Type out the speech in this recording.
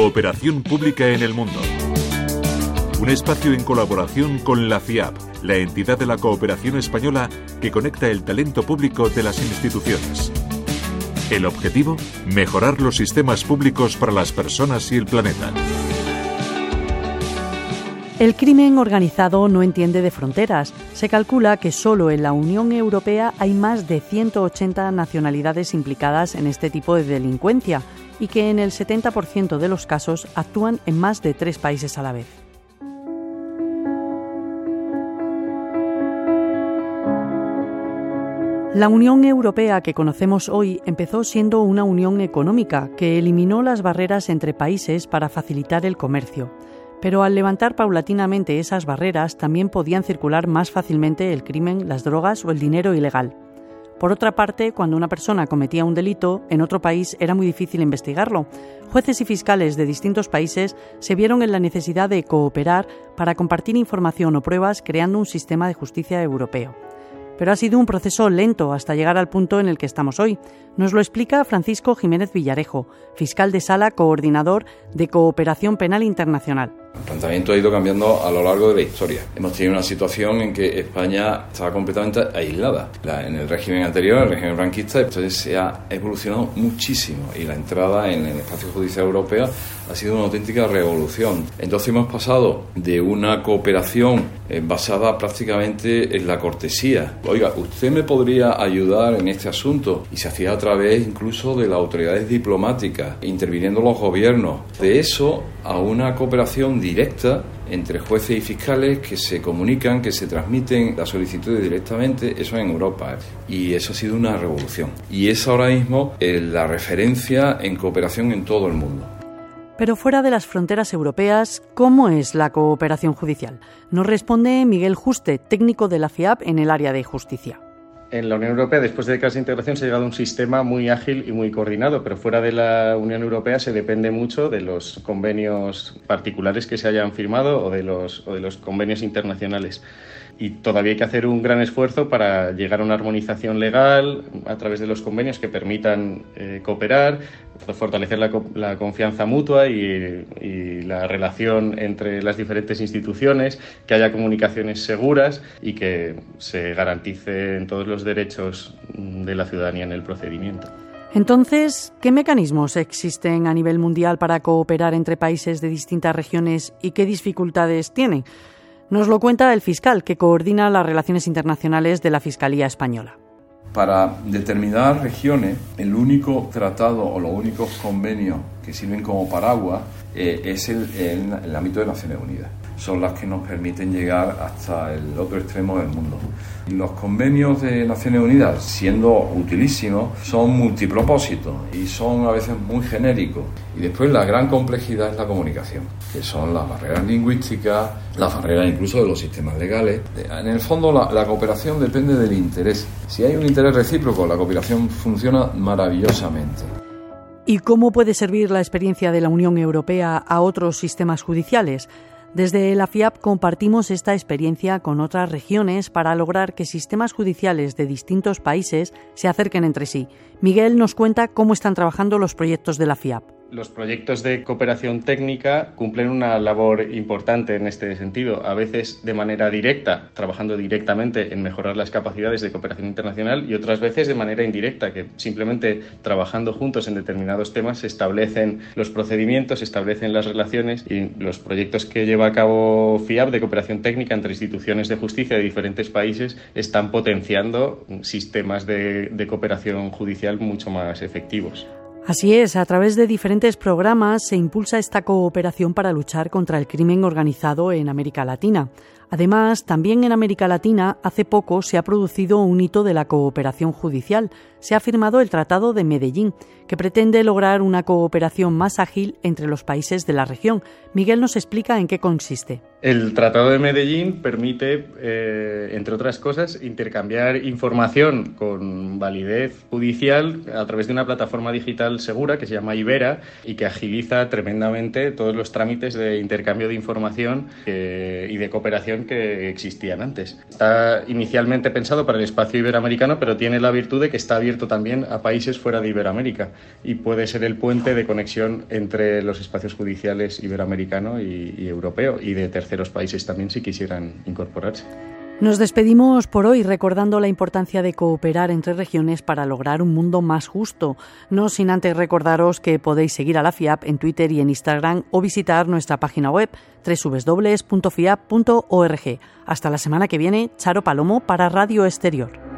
cooperación pública en el mundo. Un espacio en colaboración con la FIAP, la entidad de la cooperación española que conecta el talento público de las instituciones. El objetivo, mejorar los sistemas públicos para las personas y el planeta. El crimen organizado no entiende de fronteras. Se calcula que solo en la Unión Europea hay más de 180 nacionalidades implicadas en este tipo de delincuencia y que en el 70% de los casos actúan en más de tres países a la vez. La Unión Europea que conocemos hoy empezó siendo una unión económica que eliminó las barreras entre países para facilitar el comercio. Pero al levantar paulatinamente esas barreras también podían circular más fácilmente el crimen, las drogas o el dinero ilegal. Por otra parte, cuando una persona cometía un delito, en otro país era muy difícil investigarlo. Jueces y fiscales de distintos países se vieron en la necesidad de cooperar para compartir información o pruebas creando un sistema de justicia europeo pero ha sido un proceso lento hasta llegar al punto en el que estamos hoy. Nos lo explica Francisco Jiménez Villarejo, fiscal de sala coordinador de Cooperación Penal Internacional. El planteamiento ha ido cambiando a lo largo de la historia. Hemos tenido una situación en que España estaba completamente aislada. en el régimen anterior, el régimen franquista, entonces se ha evolucionado muchísimo y la entrada en el espacio judicial europeo ha sido una auténtica revolución. Entonces hemos pasado de una cooperación eh, basada prácticamente en la cortesía. Oiga, ¿usted me podría ayudar en este asunto? Y se hacía a través incluso de las autoridades diplomáticas, interviniendo los gobiernos. De eso a una cooperación directa entre jueces y fiscales que se comunican, que se transmiten las solicitudes directamente, eso en Europa. ¿eh? Y eso ha sido una revolución. Y es ahora mismo eh, la referencia en cooperación en todo el mundo. Pero fuera de las fronteras europeas, ¿cómo es la cooperación judicial? Nos responde Miguel Juste, técnico de la FIAP en el área de justicia en la Unión Europea, después de décadas de integración, se ha llegado a un sistema muy ágil y muy coordinado, pero fuera de la Unión Europea se depende mucho de los convenios particulares que se hayan firmado o de los, convenios internacionales y todavía hay que hacer un gran esfuerzo para llegar a una armonización legal a través de los convenios que permitan eh, cooperar, fortalecer la, confianza mutua y, la relación entre las diferentes instituciones, que haya comunicaciones seguras y que se garanticen todos los derechos de la ciudadanía en el procedimiento. Entonces, ¿qué mecanismos existen a nivel mundial para cooperar entre países de distintas regiones y qué dificultades tienen? Nos lo cuenta el fiscal que coordina las relaciones internacionales de la Fiscalía Española. Para determinadas regiones, el único tratado o los únicos convenios que sirven como paraguas eh, es el, el ámbito de Naciones Unidas son las que nos permiten llegar hasta el otro extremo del mundo. Los convenios de Naciones Unidas, siendo utilísimos, son multipropósitos y son a veces muy genéricos. Y después la gran complejidad es la comunicación, que son las barreras lingüísticas, las barreras incluso de los sistemas legales. En el fondo la, la cooperación depende del interés. Si hay un interés recíproco, la cooperación funciona maravillosamente. ¿Y cómo puede servir la experiencia de la Unión Europea a otros sistemas judiciales? Desde la FIAP compartimos esta experiencia con otras regiones para lograr que sistemas judiciales de distintos países se acerquen entre sí. Miguel nos cuenta cómo están trabajando los proyectos de la FIAP. Los proyectos de cooperación técnica cumplen una labor importante en este sentido, a veces de manera directa, trabajando directamente en mejorar las capacidades de cooperación internacional y otras veces de manera indirecta, que simplemente trabajando juntos en determinados temas se establecen los procedimientos, se establecen las relaciones y los proyectos que lleva a cabo FIAP de cooperación técnica entre instituciones de justicia de diferentes países están potenciando sistemas de, de cooperación judicial mucho más efectivos. Así es, a través de diferentes programas se impulsa esta cooperación para luchar contra el crimen organizado en América Latina. Además, también en América Latina hace poco se ha producido un hito de la cooperación judicial. Se ha firmado el Tratado de Medellín, que pretende lograr una cooperación más ágil entre los países de la región. Miguel nos explica en qué consiste. El Tratado de Medellín permite, eh, entre otras cosas, intercambiar información con validez judicial a través de una plataforma digital segura que se llama Ibera y que agiliza tremendamente todos los trámites de intercambio de información eh, y de cooperación que existían antes. Está inicialmente pensado para el espacio iberoamericano, pero tiene la virtud de que está abierto también a países fuera de Iberoamérica y puede ser el puente de conexión entre los espacios judiciales iberoamericano y europeo y de terceros países también si quisieran incorporarse. Nos despedimos por hoy recordando la importancia de cooperar entre regiones para lograr un mundo más justo. No sin antes recordaros que podéis seguir a la FIAP en Twitter y en Instagram o visitar nuestra página web www.fiap.org. Hasta la semana que viene, Charo Palomo para Radio Exterior.